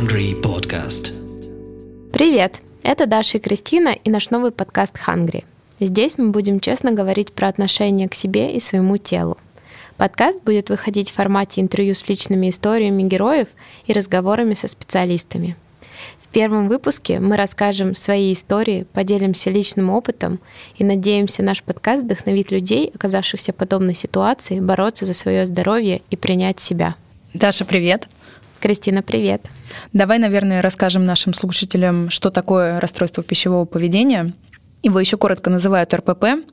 Hungry Podcast. Привет! Это Даша и Кристина и наш новый подкаст «Hungry». Здесь мы будем честно говорить про отношение к себе и своему телу. Подкаст будет выходить в формате интервью с личными историями героев и разговорами со специалистами. В первом выпуске мы расскажем свои истории, поделимся личным опытом и надеемся, наш подкаст вдохновит людей, оказавшихся в подобной ситуации, бороться за свое здоровье и принять себя. Даша, привет! Кристина, привет. Давай, наверное, расскажем нашим слушателям, что такое расстройство пищевого поведения. Его еще коротко называют РПП.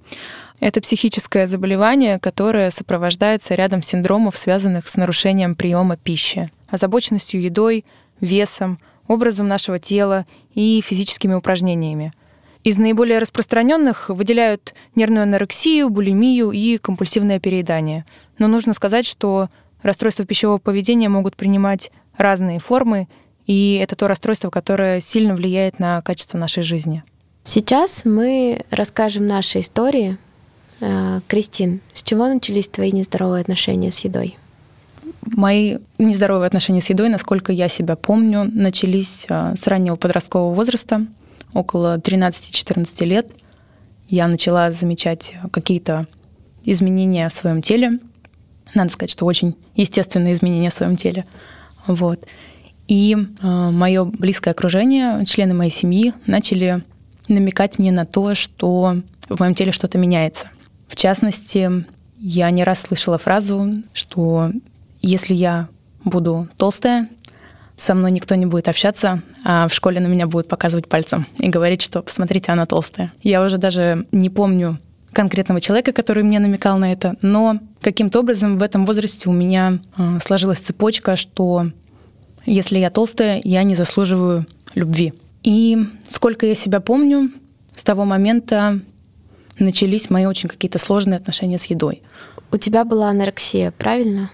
Это психическое заболевание, которое сопровождается рядом синдромов, связанных с нарушением приема пищи, озабоченностью едой, весом, образом нашего тела и физическими упражнениями. Из наиболее распространенных выделяют нервную анорексию, булимию и компульсивное переедание. Но нужно сказать, что Расстройства пищевого поведения могут принимать разные формы, и это то расстройство, которое сильно влияет на качество нашей жизни. Сейчас мы расскажем наши истории. Э, Кристин, с чего начались твои нездоровые отношения с едой? Мои нездоровые отношения с едой, насколько я себя помню, начались э, с раннего подросткового возраста, около 13-14 лет. Я начала замечать какие-то изменения в своем теле, надо сказать, что очень естественные изменения в своем теле. Вот. И э, мое близкое окружение, члены моей семьи начали намекать мне на то, что в моем теле что-то меняется. В частности, я не раз слышала фразу, что если я буду толстая, со мной никто не будет общаться, а в школе на меня будут показывать пальцем и говорить, что посмотрите, она толстая. Я уже даже не помню конкретного человека, который мне намекал на это, но каким-то образом в этом возрасте у меня а, сложилась цепочка, что если я толстая, я не заслуживаю любви. И сколько я себя помню, с того момента начались мои очень какие-то сложные отношения с едой. У тебя была анорексия, правильно?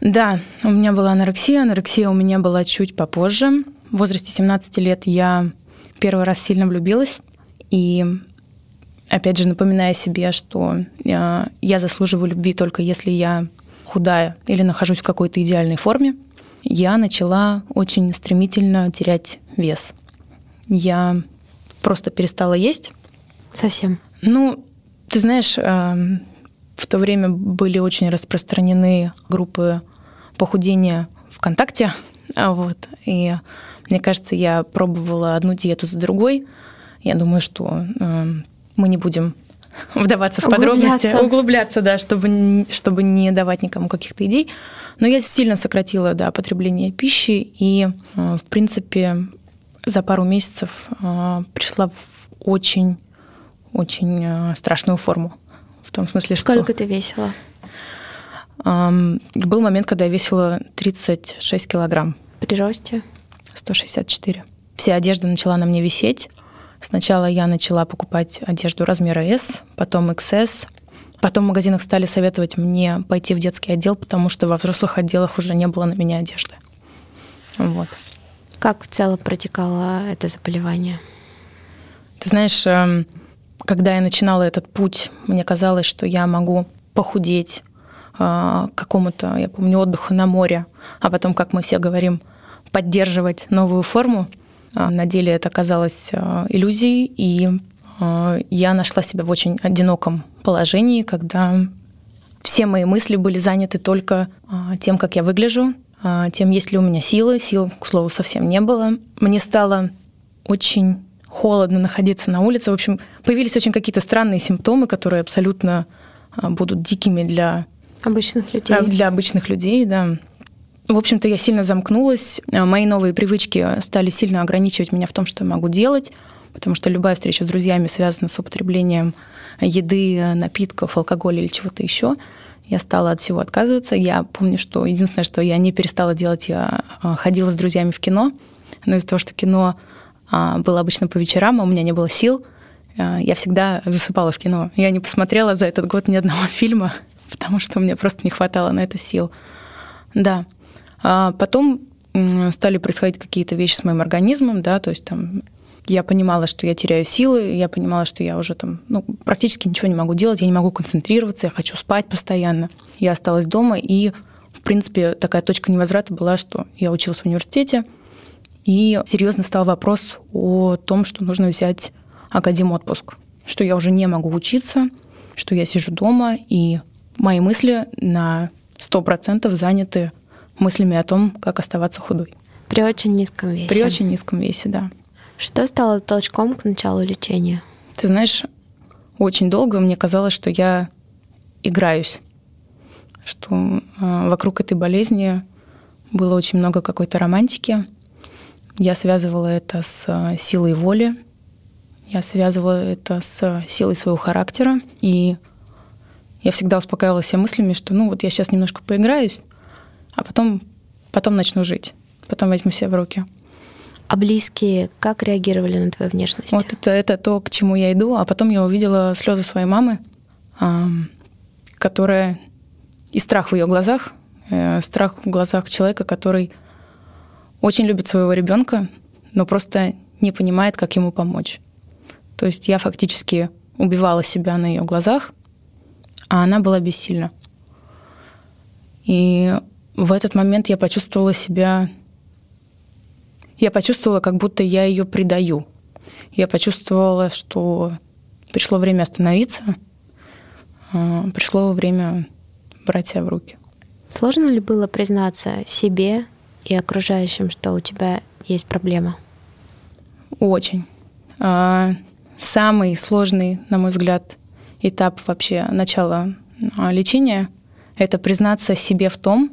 Да, у меня была анорексия. Анорексия у меня была чуть попозже. В возрасте 17 лет я первый раз сильно влюбилась. И опять же, напоминая себе, что э, я заслуживаю любви только если я худая или нахожусь в какой-то идеальной форме, я начала очень стремительно терять вес. Я просто перестала есть. Совсем? Ну, ты знаешь, э, в то время были очень распространены группы похудения ВКонтакте, вот, и мне кажется, я пробовала одну диету за другой. Я думаю, что мы не будем вдаваться в подробности, углубляться, да, чтобы, чтобы не давать никому каких-то идей. Но я сильно сократила да, потребление пищи и, э, в принципе, за пару месяцев э, пришла в очень, очень э, страшную форму. В том смысле, что... Сколько ты весила? Был момент, когда я весила 36 килограмм. При росте? 164. Вся одежда начала на мне висеть. Сначала я начала покупать одежду размера S, потом XS. Потом в магазинах стали советовать мне пойти в детский отдел, потому что во взрослых отделах уже не было на меня одежды. Вот. Как в целом протекало это заболевание? Ты знаешь, эм, когда я начинала этот путь, мне казалось, что я могу похудеть э, к какому-то, я помню, отдыху на море, а потом, как мы все говорим, поддерживать новую форму. А, на деле это оказалось а, иллюзией, и а, я нашла себя в очень одиноком положении, когда все мои мысли были заняты только тем, как я выгляжу, тем, есть ли у меня силы. Сил, к слову, совсем не было. Мне стало очень холодно находиться на улице. В общем, появились очень какие-то странные симптомы, которые абсолютно будут дикими для обычных людей. Для обычных людей, да. В общем-то, я сильно замкнулась. Э, мои новые привычки стали сильно ограничивать меня в том, что я могу делать, потому что любая встреча с друзьями связана с употреблением еды, напитков, алкоголя или чего-то еще. Я стала от всего отказываться. Я помню, что единственное, что я не перестала делать, я э, ходила с друзьями в кино. Но из-за того, что кино а, было обычно по вечерам, а у меня не было сил, э, я всегда засыпала в кино. Я не посмотрела за этот год ни одного фильма, потому что мне просто не хватало на это сил. Да. А потом стали происходить какие-то вещи с моим организмом, да, то есть там я понимала, что я теряю силы, я понимала, что я уже там ну, практически ничего не могу делать, я не могу концентрироваться, я хочу спать постоянно. Я осталась дома, и, в принципе, такая точка невозврата была, что я училась в университете, И серьезно встал вопрос о том, что нужно взять академ отпуск, что я уже не могу учиться, что я сижу дома, и мои мысли на 100% заняты мыслями о том, как оставаться худой. При очень низком весе. При очень низком весе, да. Что стало толчком к началу лечения? Ты знаешь, очень долго мне казалось, что я играюсь, что э, вокруг этой болезни было очень много какой-то романтики. Я связывала это с э, силой воли, я связывала это с силой своего характера, и я всегда успокаивала себя мыслями, что ну вот я сейчас немножко поиграюсь, а потом, потом начну жить, потом возьму себя в руки. А близкие как реагировали на твою внешность? Вот это, это то, к чему я иду. А потом я увидела слезы своей мамы, которая и страх в ее глазах, э, страх в глазах человека, который очень любит своего ребенка, но просто не понимает, как ему помочь. То есть я фактически убивала себя на ее глазах, а она была бессильна. И в этот момент я почувствовала себя... Я почувствовала, как будто я ее предаю. Я почувствовала, что пришло время остановиться, а, пришло время брать себя в руки. Сложно ли было признаться себе и окружающим, что у тебя есть проблема? Очень. А, самый сложный, на мой взгляд, этап вообще начала а, лечения — это признаться себе в том,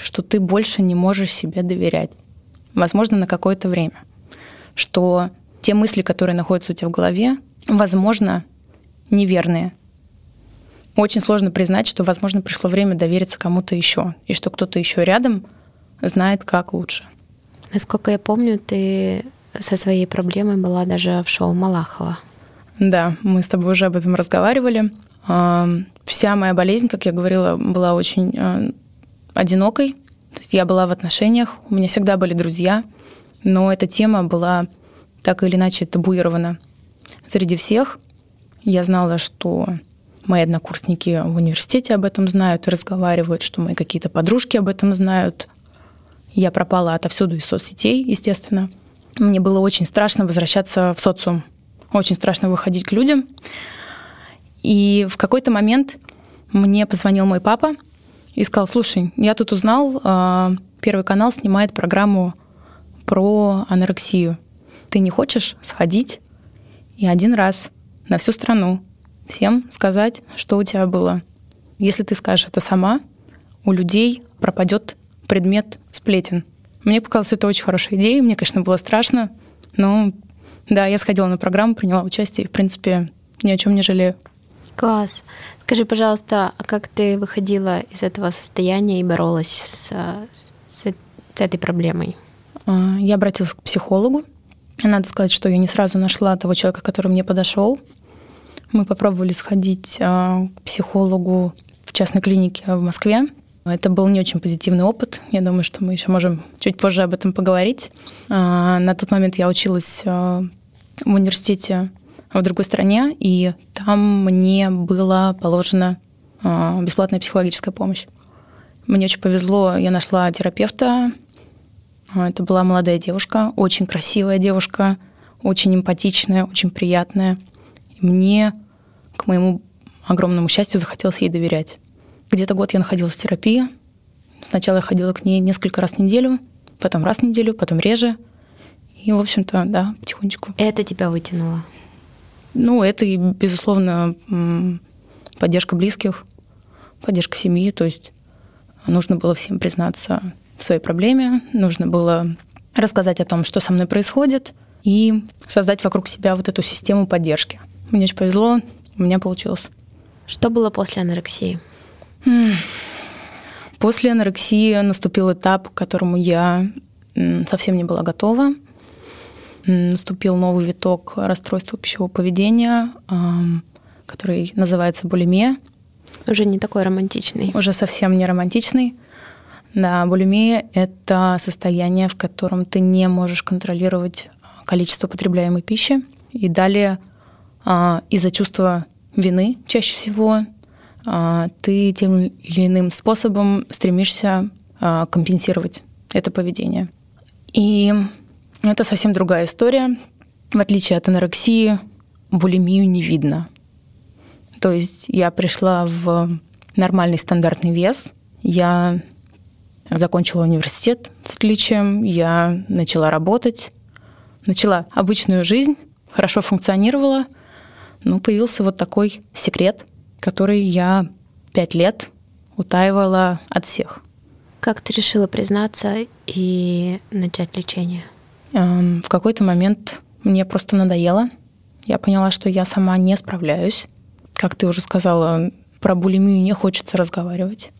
что ты больше не можешь себе доверять. Возможно, на какое-то время. Что те мысли, которые находятся у тебя в голове, возможно, неверные. Очень сложно признать, что, возможно, пришло время довериться кому-то еще, и что кто-то еще рядом знает, как лучше. Насколько я помню, ты со своей проблемой была даже в шоу Малахова. Да, мы с тобой уже об этом разговаривали. Вся моя болезнь, как я говорила, была очень а, одинокой. То есть я была в отношениях, у меня всегда были друзья, но эта тема была так или иначе табуирована среди всех. Я знала, что мои однокурсники в университете об этом знают и разговаривают, что мои какие-то подружки об этом знают. Я пропала отовсюду из соцсетей, естественно. Мне было очень страшно возвращаться в социум. Очень страшно выходить к людям. И в какой-то момент мне позвонил мой папа и сказал, слушай, я тут узнал, а, Первый канал снимает программу про анорексию. Ты не хочешь сходить и один раз на всю страну всем сказать, что у тебя было? Если ты скажешь это сама, у людей пропадет предмет сплетен. Мне показалось, это очень хорошая идея. Мне, конечно, было страшно, но да, я сходила на программу, приняла участие и, в принципе, ни о чем не жалею. Класс. Скажи, пожалуйста, а как ты выходила из этого состояния и боролась с, с, с этой проблемой? А, я обратилась к психологу. Надо сказать, что я не сразу нашла того человека, который мне подошел. Мы попробовали сходить а, к психологу в частной клинике в Москве. Это был не очень позитивный опыт. Я думаю, что мы еще можем чуть позже об этом поговорить. А, на тот момент я училась в университете в другой стране, и там мне была положена а, бесплатная психологическая помощь. Мне очень повезло, я нашла терапевта. А, это была молодая девушка, очень красивая девушка, очень эмпатичная, очень приятная. И мне, к моему огромному счастью, захотелось ей доверять. Где-то год я находилась в терапии. Сначала я ходила к ней несколько раз в неделю, потом раз в неделю, потом реже. И, в общем-то, да, потихонечку. Это тебя вытянуло? Ну, это и, безусловно, поддержка близких, поддержка семьи. То есть нужно было всем признаться в своей проблеме, нужно было рассказать о том, что со мной происходит, и создать вокруг себя вот эту систему поддержки. Мне очень повезло, у меня получилось. Что было после анорексии? После анорексии наступил этап, к которому я совсем не была готова наступил новый виток расстройства пищевого поведения, который называется булимия. Уже не такой романтичный. Уже совсем не романтичный. Да, булимия — это состояние, в котором ты не можешь контролировать количество потребляемой пищи. И далее а, из-за чувства вины чаще всего а, ты тем или иным способом стремишься а, компенсировать это поведение. И Это совсем другая история. В отличие от анорексии, булимию не видно. То есть я пришла в нормальный стандартный вес, я закончила университет с отличием, я начала работать, начала обычную жизнь, хорошо функционировала, но появился вот такой секрет, который я пять лет утаивала от всех. Как ты решила признаться и начать лечение? В какой-то момент мне просто надоело. Я поняла, что я сама не справляюсь. Как ты уже сказала, про булимию не хочется разговаривать.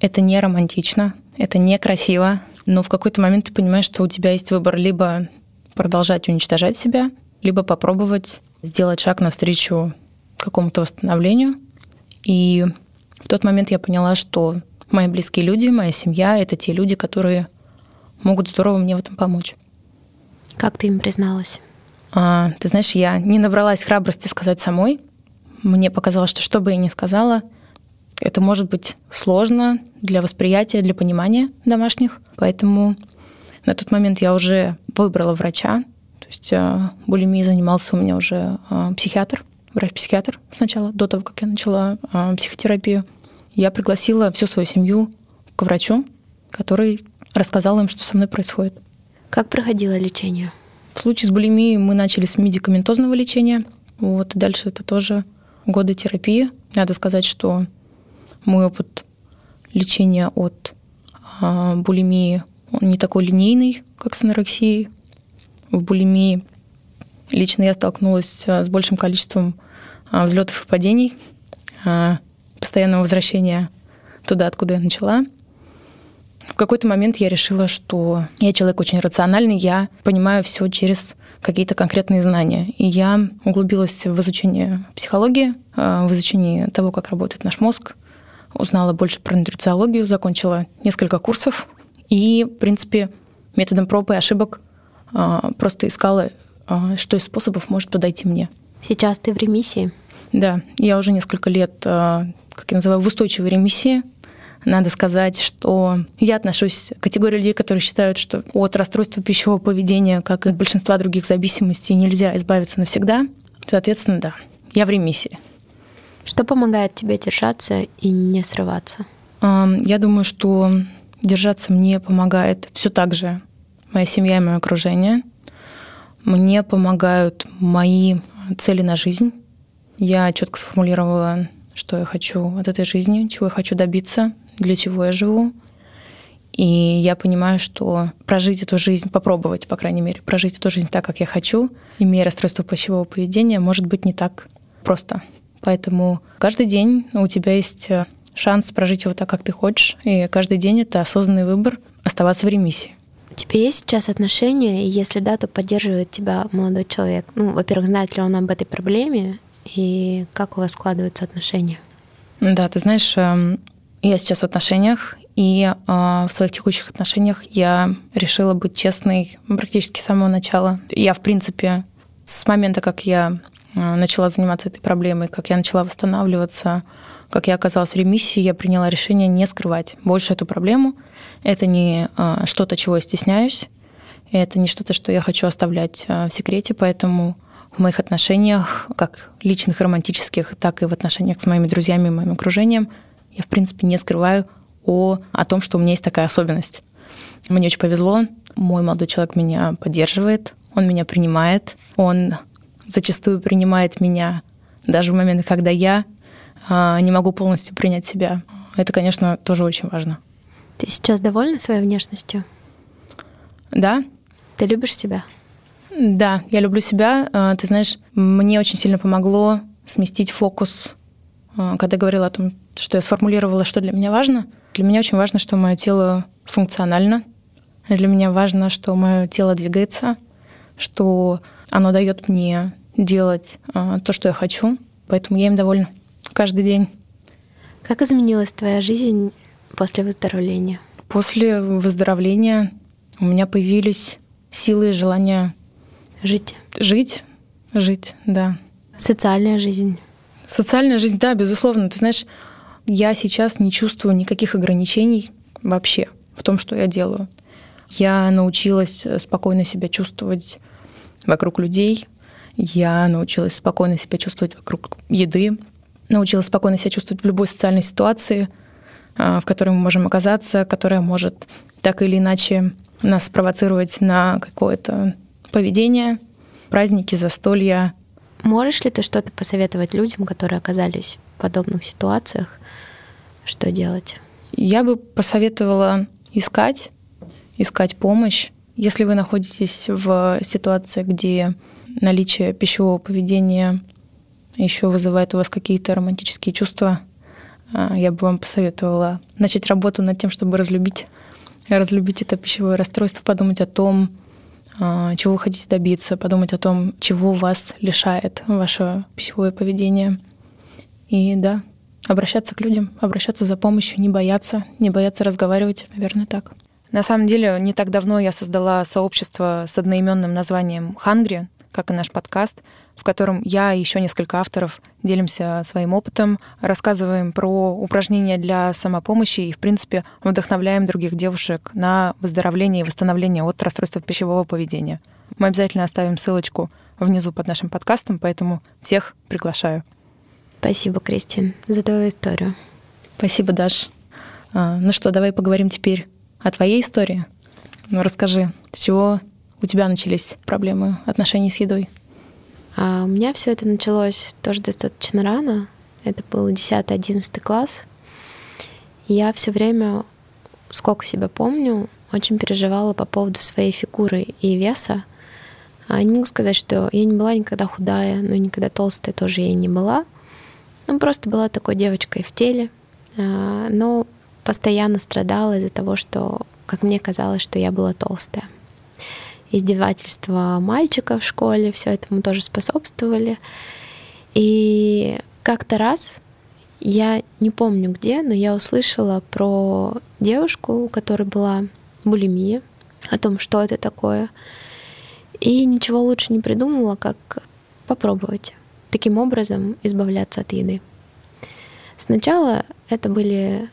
Это не романтично, это некрасиво, но в какой-то момент ты понимаешь, что у тебя есть выбор либо продолжать уничтожать себя, либо попробовать сделать шаг навстречу какому-то восстановлению. И в тот момент я поняла, что мои близкие люди, моя семья — это те люди, которые могут здорово мне в этом помочь. Как ты им призналась? А, ты знаешь, я не набралась храбрости сказать самой. Мне показалось, что что бы я ни сказала, это может быть сложно для восприятия, для понимания домашних. Поэтому на тот момент я уже выбрала врача. То есть а, булимией занимался у меня уже а, психиатр, врач-психиатр сначала, до того, как я начала а, психотерапию. Я пригласила всю свою семью к врачу, который рассказал им, что со мной происходит. Как проходило лечение? В случае с булимией мы начали с медикаментозного лечения. Вот, и дальше это тоже годы терапии. Надо сказать, что мой опыт лечения от а, булимии он не такой линейный, как с анорексией. В булимии лично я столкнулась а, с большим количеством а, взлетов и падений, а, постоянного возвращения туда, откуда я начала. В какой-то момент я решила, что я человек очень рациональный, я понимаю все через какие-то конкретные знания. И я углубилась в изучение психологии, в изучение того, как работает наш мозг, узнала больше про нутрициологию, закончила несколько курсов и, в принципе, методом проб и ошибок а, просто искала, а, что из способов может подойти мне. Сейчас ты в ремиссии? Да, я уже несколько лет, как я называю, в устойчивой ремиссии. Надо сказать, что я отношусь к категории людей, которые считают, что от расстройства пищевого поведения, как и от большинства других зависимостей, нельзя избавиться навсегда. Соответственно, да, я в ремиссии. Что помогает тебе держаться и не срываться? Я думаю, что держаться мне помогает все так же моя семья и мое окружение. Мне помогают мои цели на жизнь. Я четко сформулировала, что я хочу от этой жизни, чего я хочу добиться, для чего я живу. И я понимаю, что прожить эту жизнь, попробовать, по крайней мере, прожить эту жизнь так, как я хочу, имея расстройство пищевого поведения, может быть не так просто. Поэтому каждый день у тебя есть э, шанс прожить его так, как ты хочешь. И каждый день это осознанный выбор оставаться в ремиссии. У тебя есть сейчас отношения, и если да, то поддерживает тебя молодой человек? Ну, во-первых, знает ли он об этой проблеме, и как у вас складываются отношения? Да, ты знаешь, эм, я сейчас в отношениях, и э, в своих текущих отношениях я решила быть честной практически с самого начала. Я, в принципе, с момента, как я Э, начала заниматься этой проблемой, как я начала восстанавливаться, как я оказалась в ремиссии, я приняла решение не скрывать больше эту проблему. Это не э, что-то, чего я стесняюсь, это не что-то, что я хочу оставлять э, в секрете, поэтому в моих отношениях, как личных, романтических, так и в отношениях с моими друзьями и моим окружением, я, в принципе, не скрываю о, о том, что у меня есть такая особенность. Мне очень повезло, мой молодой человек меня поддерживает, он меня принимает, он зачастую принимает меня даже в моменты, когда я а, не могу полностью принять себя. Это, конечно, тоже очень важно. Ты сейчас довольна своей внешностью? Да. Ты любишь себя? Да, я люблю себя. А, ты знаешь, мне очень сильно помогло сместить фокус, а, когда говорила о том, что я сформулировала, что для меня важно. Для меня очень важно, что мое тело функционально. Для меня важно, что мое тело двигается, что оно дает мне делать а, то, что я хочу, поэтому я им довольна каждый день. Как изменилась твоя жизнь после выздоровления? После выздоровления у меня появились силы и желание жить. Жить, жить, да. Социальная жизнь. Социальная жизнь, да, безусловно. Ты знаешь, я сейчас не чувствую никаких ограничений вообще в том, что я делаю. Я научилась спокойно себя чувствовать вокруг людей. Я научилась спокойно себя чувствовать вокруг еды. Научилась спокойно себя чувствовать в любой социальной ситуации, а, в которой мы можем оказаться, которая может так или иначе нас спровоцировать на какое-то поведение, праздники, застолья. Можешь ли ты что-то посоветовать людям, которые оказались подобных ситуациях? Что делать? Я бы посоветовала искать, искать помощь. Если вы находитесь в ситуации, где наличие пищевого поведения еще вызывает у вас какие-то романтические чувства, а, я бы вам посоветовала начать работу над тем, чтобы разлюбить, разлюбить это пищевое расстройство, подумать о том, а, чего вы хотите добиться, подумать о том, чего вас лишает ваше пищевое поведение. И да, обращаться к людям, обращаться за помощью, не бояться, не бояться разговаривать, наверное, так. На самом деле, не так давно я создала сообщество с одноименным названием «Хангри», как и наш подкаст, в котором я и еще несколько авторов делимся своим опытом, рассказываем про упражнения для самопомощи и, в принципе, вдохновляем других девушек на выздоровление и восстановление от расстройства пищевого поведения. Мы обязательно оставим ссылочку внизу под нашим подкастом, поэтому всех приглашаю. Спасибо, Кристин, за твою историю. Спасибо, Даш. А, ну что, давай поговорим теперь о твоей истории. Ну, расскажи, с чего у тебя начались проблемы отношений с едой? А у меня все это началось тоже достаточно рано. Это был 10-11 класс. Я все время, сколько себя помню, очень переживала по поводу своей фигуры и веса. А не могу сказать, что я не была никогда худая, но никогда толстая тоже я не была. Ну, просто была такой девочкой в теле, а, но постоянно страдала из-за того, что, как мне казалось, что я была толстая. Издевательства мальчика в школе, все этому тоже способствовали. И как-то раз, я не помню где, но я услышала про девушку, у которой была булимия, о том, что это такое. И ничего лучше не придумала, как попробовать таким образом избавляться от еды. Сначала это были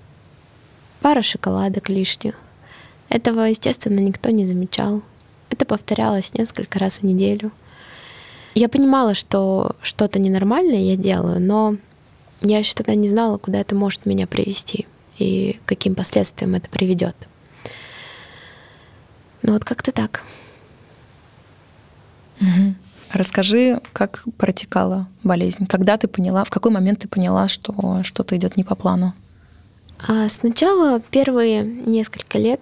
пара шоколадок лишних. Этого, естественно, никто не замечал. Это повторялось несколько раз в неделю. Я понимала, что что-то ненормальное я делаю, но я еще тогда не знала, куда это может меня привести и каким последствиям это приведет. Ну вот как-то так. Угу. Расскажи, как протекала болезнь. Когда ты поняла, в какой момент ты поняла, что что-то идет не по плану? А сначала первые несколько лет,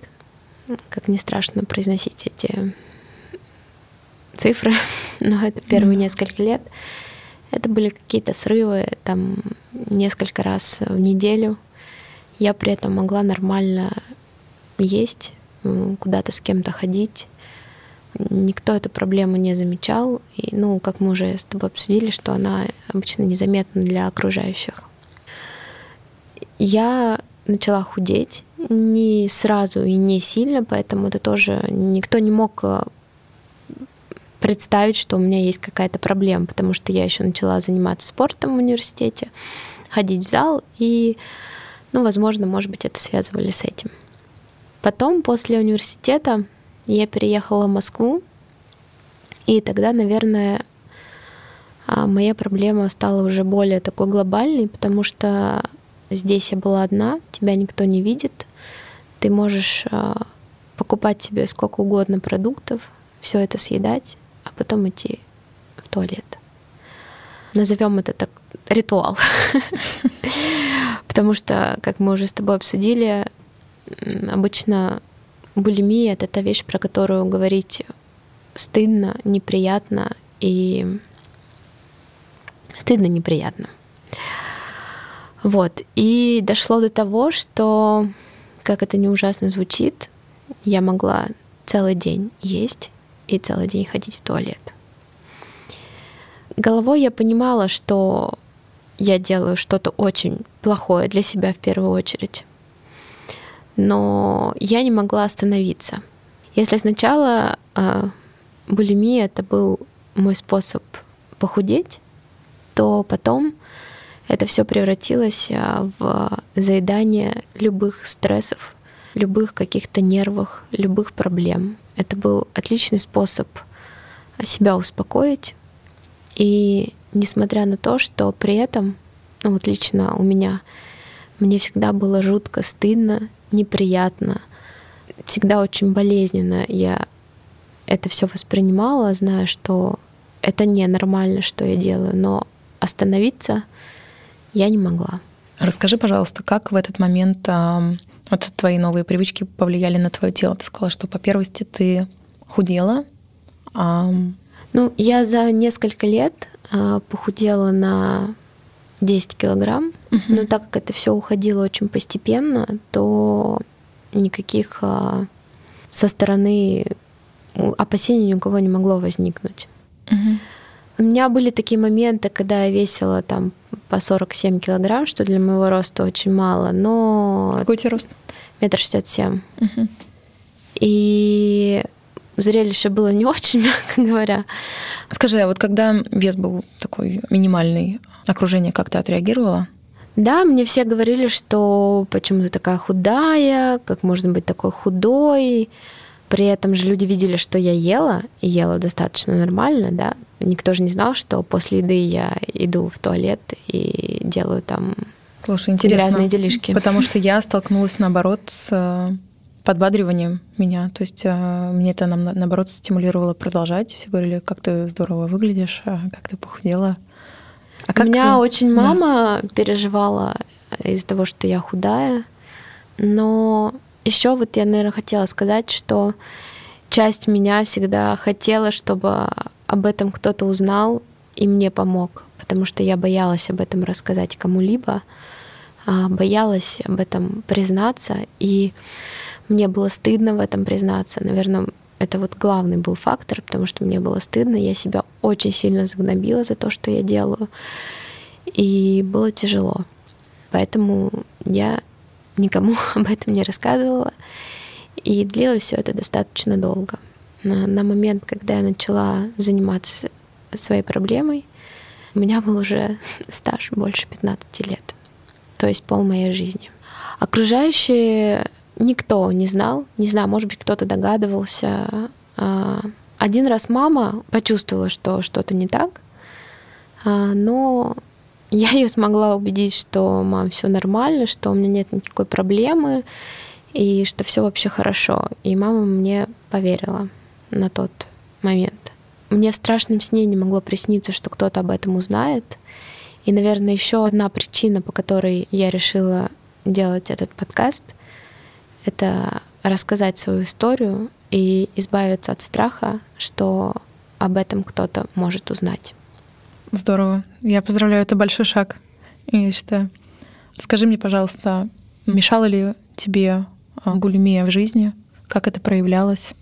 как не страшно произносить эти цифры, но это первые mm. несколько лет, это были какие-то срывы, там несколько раз в неделю. Я при этом могла нормально есть, куда-то с кем-то ходить никто эту проблему не замечал. И, ну, как мы уже с тобой обсудили, что она обычно незаметна для окружающих. Я начала худеть не сразу и не сильно, поэтому это тоже никто не мог э, представить, что у меня есть какая-то проблема, потому что я еще начала заниматься спортом в университете, ходить в зал, и, ну, возможно, может быть, это связывали с этим. Потом, после университета, я переехала в Москву, и тогда, наверное, а, моя проблема стала уже более такой глобальной, потому что здесь я была одна, тебя никто не видит, ты можешь а, покупать себе сколько угодно продуктов, все это съедать, а потом идти в туалет. Назовем это так ритуал. Потому что, как мы уже с тобой обсудили, обычно булимия — это та вещь, про которую говорить стыдно, неприятно и стыдно, неприятно. Вот. И дошло до того, что, как это не ужасно звучит, я могла целый день есть и целый день ходить в туалет. Головой я понимала, что я делаю что-то очень плохое для себя в первую очередь но я не могла остановиться. Если сначала э, булимия это был мой способ похудеть, то потом это все превратилось а, в заедание любых стрессов, любых каких-то нервах, любых проблем. Это был отличный способ себя успокоить. И несмотря на то, что при этом, ну вот лично у меня, мне всегда было жутко стыдно, неприятно, всегда очень болезненно я это все воспринимала, зная, что это ненормально, что я делаю, но остановиться я не могла. Расскажи, пожалуйста, как в этот момент вот твои новые привычки повлияли на твое тело? Ты сказала, что по первости ты худела. А... Ну, я за несколько лет а, похудела на 10 килограмм, угу. но так как это все уходило очень постепенно, то никаких а, со стороны опасений ни у кого не могло возникнуть. Угу. У меня были такие моменты, когда я весила там по 47 килограмм, что для моего роста очень мало, но... Какой у тебя рост? Метр шестьдесят семь. И зрелище было не очень, мягко говоря. Скажи, а вот когда вес был такой минимальный, окружение как-то отреагировало? Да, мне все говорили, что почему ты такая худая, как можно быть такой худой. При этом же люди видели, что я ела, и ела достаточно нормально, да. Никто же не знал, что после еды я иду в туалет и делаю там Слушай, интересно, грязные делишки. Потому что я столкнулась, наоборот, с э, подбадриванием меня. То есть э, мне это, наоборот, стимулировало продолжать. Все говорили, как ты здорово выглядишь, а как ты похудела. А как... У меня очень мама да. переживала из-за того, что я худая. Но еще вот я, наверное, хотела сказать, что часть меня всегда хотела, чтобы об этом кто-то узнал и мне помог, потому что я боялась об этом рассказать кому-либо, а, боялась об этом признаться, и мне было стыдно в этом признаться. Наверное, это вот главный был фактор, потому что мне было стыдно, я себя очень сильно загнобила за то, что я делаю, и было тяжело. Поэтому я никому об этом не рассказывала. И длилось все это достаточно долго. На, на момент, когда я начала заниматься своей проблемой, у меня был уже стаж больше 15 лет. То есть пол моей жизни. Окружающие никто не знал. Не знаю, может быть, кто-то догадывался. А, один раз мама почувствовала, что что-то не так, а, но я ее смогла убедить, что мам, все нормально, что у меня нет никакой проблемы и что все вообще хорошо. И мама мне поверила на тот момент. Мне в страшном сне не могло присниться, что кто-то об этом узнает. И, наверное, еще одна причина, по которой я решила делать этот подкаст, это рассказать свою историю и избавиться от страха, что об этом кто-то может узнать. Здорово. Я поздравляю, это большой шаг, я считаю. Скажи мне, пожалуйста, мешала ли тебе а, булимия в жизни? Как это проявлялось?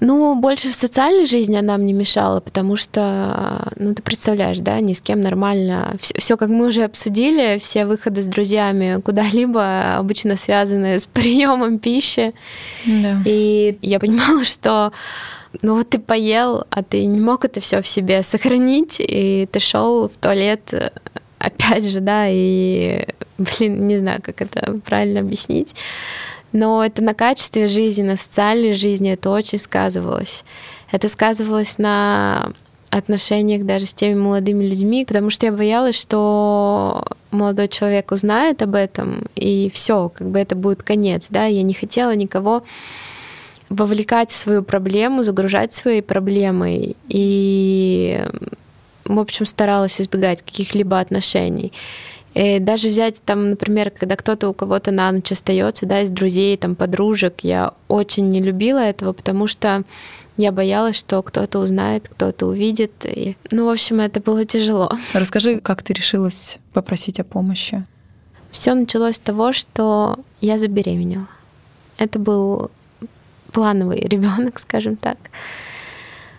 Ну, больше в социальной жизни она мне мешала, потому что, ну, ты представляешь, да, ни с кем нормально. Все, как мы уже обсудили, все выходы с друзьями куда-либо обычно связаны с приемом пищи. Да. И я понимала, что ну вот ты поел, а ты не мог это все в себе сохранить, и ты шел в туалет э, опять же, да, и, блин, не знаю, как это правильно объяснить, но это на качестве жизни, на социальной жизни это очень сказывалось. Это сказывалось на отношениях даже с теми молодыми людьми, потому что я боялась, что молодой человек узнает об этом, и все, как бы это будет конец, да, я не хотела никого вовлекать в свою проблему, загружать своей проблемой. И, в общем, старалась избегать каких-либо отношений. И даже взять там, например, когда кто-то у кого-то на ночь остается, да, из друзей, там, подружек, я очень не любила этого, потому что я боялась, что кто-то узнает, кто-то увидит. И, ну, в общем, это было тяжело. Расскажи, как ты решилась попросить о помощи? Все началось с того, что я забеременела. Это был плановый ребенок, скажем так.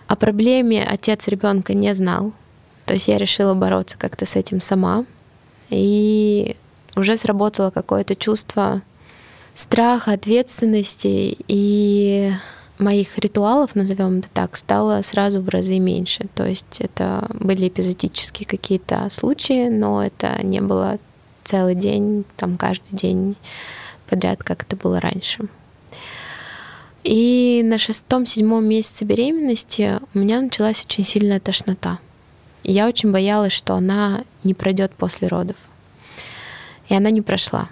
О проблеме отец ребенка не знал. То есть я решила бороться как-то с этим сама. И уже сработало какое-то чувство страха, ответственности и моих ритуалов, назовем это так, стало сразу в разы меньше. То есть это были эпизодические какие-то случаи, но это не было целый день, там каждый день подряд, как это было раньше. И на шестом-седьмом месяце беременности у меня началась очень сильная тошнота. Я очень боялась, что она не пройдет после родов. И она не прошла.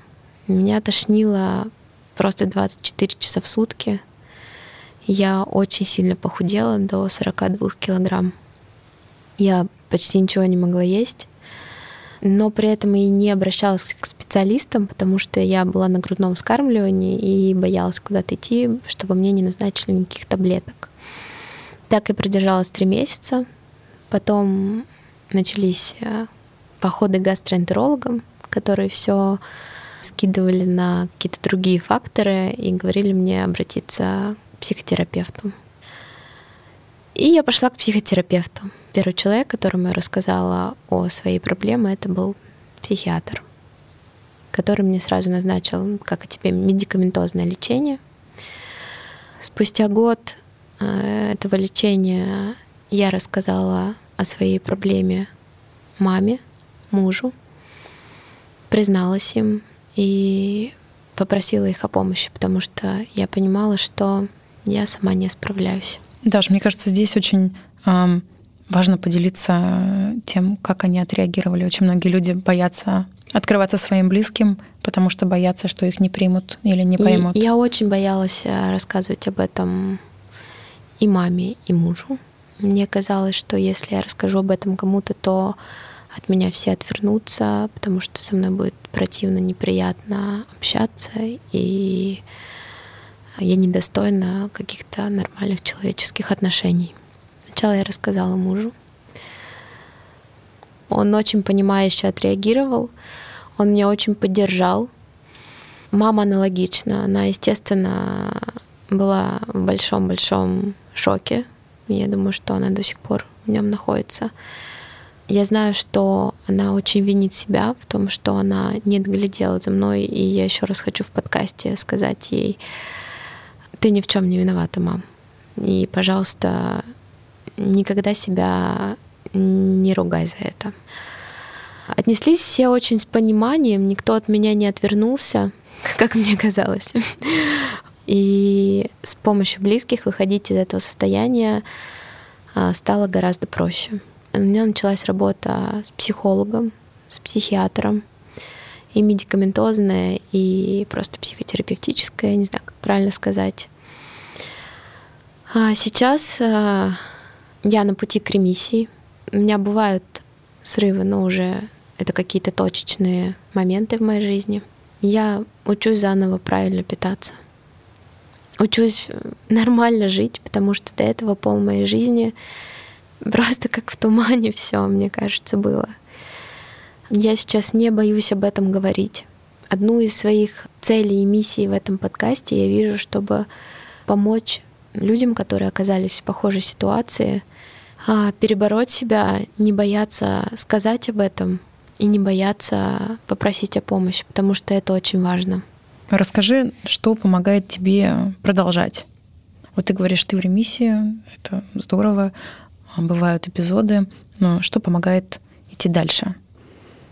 Меня тошнило просто 24 часа в сутки. Я очень сильно похудела до 42 килограмм. Я почти ничего не могла есть, но при этом и не обращалась к специалистам, потому что я была на грудном вскармливании и боялась куда-то идти, чтобы мне не назначили никаких таблеток. Так и продержалась три месяца. Потом начались э, походы гастроэнтерологам, которые все скидывали на какие-то другие факторы и говорили мне обратиться к психотерапевту. И я пошла к психотерапевту. Первый человек, которому я рассказала о своей проблеме, это был психиатр, который мне сразу назначил, как и тебе, медикаментозное лечение. Спустя год э, этого лечения я рассказала о своей проблеме маме, мужу, призналась им и попросила их о помощи, потому что я понимала, что я сама не справляюсь. Даш, мне кажется, здесь очень эм, важно поделиться тем, как они отреагировали. Очень многие люди боятся открываться своим близким, потому что боятся, что их не примут или не поймут. И я очень боялась э, рассказывать об этом и маме, и мужу. Мне казалось, что если я расскажу об этом кому-то, то от меня все отвернутся, потому что со мной будет противно, неприятно общаться, и я недостойна каких-то нормальных человеческих отношений. Сначала я рассказала мужу. Он очень понимающе отреагировал, он меня очень поддержал. Мама аналогично, она, естественно, была в большом-большом шоке. Я думаю, что она до сих пор в нем находится. Я знаю, что она очень винит себя в том, что она не доглядела за мной, и я еще раз хочу в подкасте сказать ей, ты ни в чем не виновата, мам. И, пожалуйста, никогда себя не ругай за это. Отнеслись все очень с пониманием, никто от меня не отвернулся, как мне казалось. И с помощью близких выходить из этого состояния а, стало гораздо проще. У меня началась работа с психологом, с психиатром, и медикаментозная, и просто психотерапевтическая, не знаю, как правильно сказать. А сейчас а, я на пути к ремиссии. У меня бывают срывы, но уже это какие-то точечные моменты в моей жизни. Я учусь заново правильно питаться. Учусь нормально жить, потому что до этого пол моей жизни Просто как в тумане все, мне кажется, было. Я сейчас не боюсь об этом говорить. Одну из своих целей и миссий в этом подкасте я вижу, чтобы помочь людям, которые оказались в похожей ситуации, а, перебороть себя, не бояться сказать об этом и не бояться попросить о помощи, потому что это очень важно. Расскажи, что помогает тебе продолжать. Вот ты говоришь, ты в ремиссии, это здорово бывают эпизоды, но что помогает идти дальше?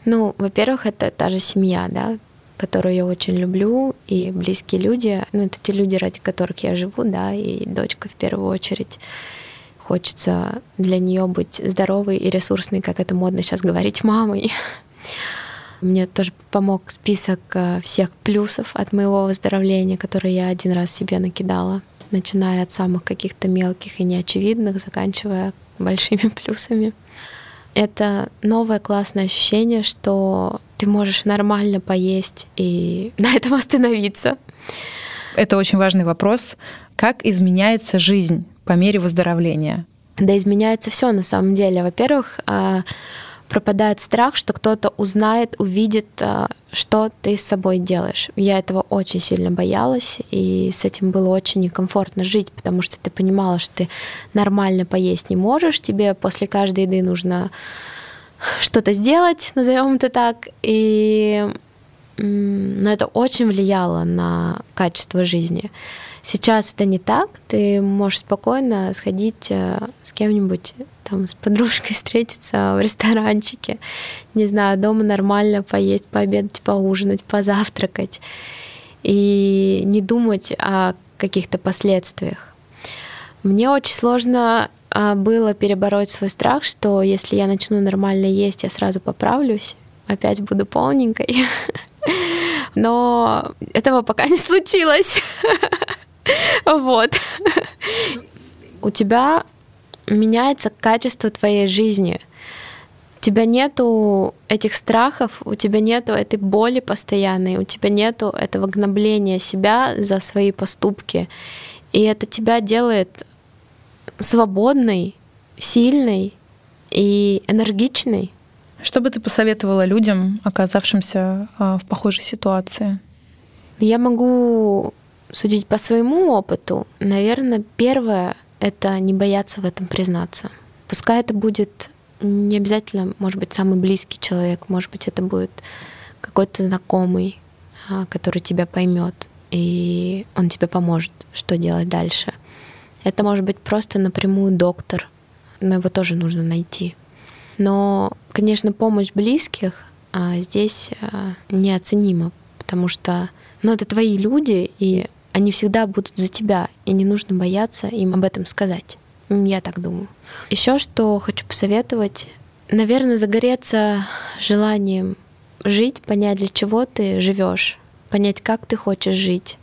Ну, во-первых, это та же семья, да, которую я очень люблю, и близкие люди, ну, это те люди, ради которых я живу, да, и дочка в первую очередь. Хочется для нее быть здоровой и ресурсной, как это модно сейчас говорить, мамой. Мне тоже помог список э, всех плюсов от моего выздоровления, которые я один раз себе накидала, начиная от самых каких-то мелких и неочевидных, заканчивая большими плюсами. Это новое классное ощущение, что ты можешь нормально поесть и на этом остановиться. Это очень важный вопрос. Как изменяется жизнь по мере выздоровления? Да, изменяется все на самом деле. Во-первых, а, пропадает страх, что кто-то узнает, увидит, а, что ты с собой делаешь. Я этого очень сильно боялась, и с этим было очень некомфортно жить, потому что ты понимала, что ты нормально поесть не можешь, тебе после каждой еды нужно что-то сделать, назовем это так, и но это очень влияло на качество жизни. Сейчас это не так. Ты можешь спокойно сходить э, с кем-нибудь, там, с подружкой встретиться в ресторанчике. Не знаю, дома нормально поесть, пообедать, поужинать, позавтракать. и не думать о каких-то последствиях. Мне очень сложно а, было перебороть свой страх, что если я начну нормально есть, я сразу поправлюсь, опять буду полненькой. Но этого пока не случилось. Вот. У тебя меняется качество твоей жизни. У тебя нету этих страхов, у тебя нету этой боли постоянной, у тебя нету этого гнобления себя за свои поступки. И это тебя делает свободной, сильной и энергичной. Что бы ты посоветовала людям, оказавшимся а, в похожей ситуации? Я могу судить по своему опыту. Наверное, первое — это не бояться в этом признаться. Пускай это будет не обязательно, может быть, самый близкий человек, может быть, это будет какой-то знакомый, а, который тебя поймет, и он тебе поможет, что делать дальше. Это может быть просто напрямую доктор, но его тоже нужно найти. Но, конечно, помощь близких а, здесь а, неоценима, потому что ну, это твои люди, и они всегда будут за тебя, и не нужно бояться им об этом сказать. Я так думаю. Еще что хочу посоветовать, наверное, загореться желанием жить, понять, для чего ты живешь, понять, как ты хочешь жить.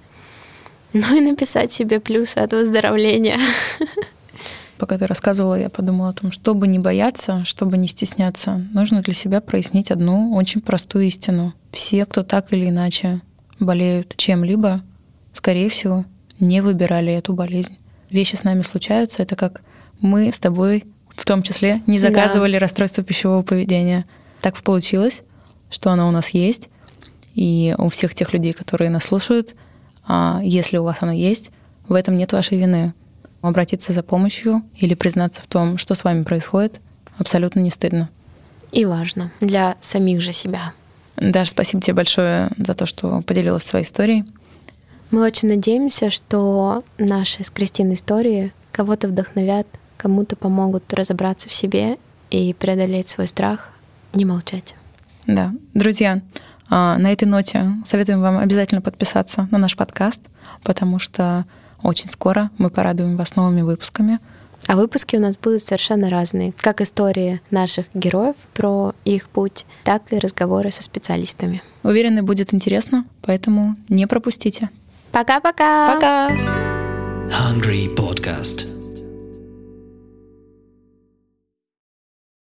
Ну и написать себе плюсы от выздоровления. Пока ты рассказывала, я подумала о том, чтобы не бояться, чтобы не стесняться, нужно для себя прояснить одну очень простую истину. Все, кто так или иначе болеют чем-либо, скорее всего, не выбирали эту болезнь. Вещи с нами случаются, это как мы с тобой в том числе не заказывали да. расстройство пищевого поведения. Так получилось, что оно у нас есть, и у всех тех людей, которые нас слушают, а если у вас оно есть, в этом нет вашей вины обратиться за помощью или признаться в том, что с вами происходит, абсолютно не стыдно. И важно для самих же себя. Даша, спасибо тебе большое за то, что поделилась своей историей. Мы очень надеемся, что наши с Кристиной истории кого-то вдохновят, кому-то помогут разобраться в себе и преодолеть свой страх, не молчать. Да, друзья, а, на этой ноте советуем вам обязательно подписаться на наш подкаст, потому что очень скоро мы порадуем вас новыми выпусками. А выпуски у нас будут совершенно разные. Как истории наших героев про их путь, так и разговоры со специалистами. Уверены, будет интересно, поэтому не пропустите. Пока-пока! Пока! Hungry Podcast.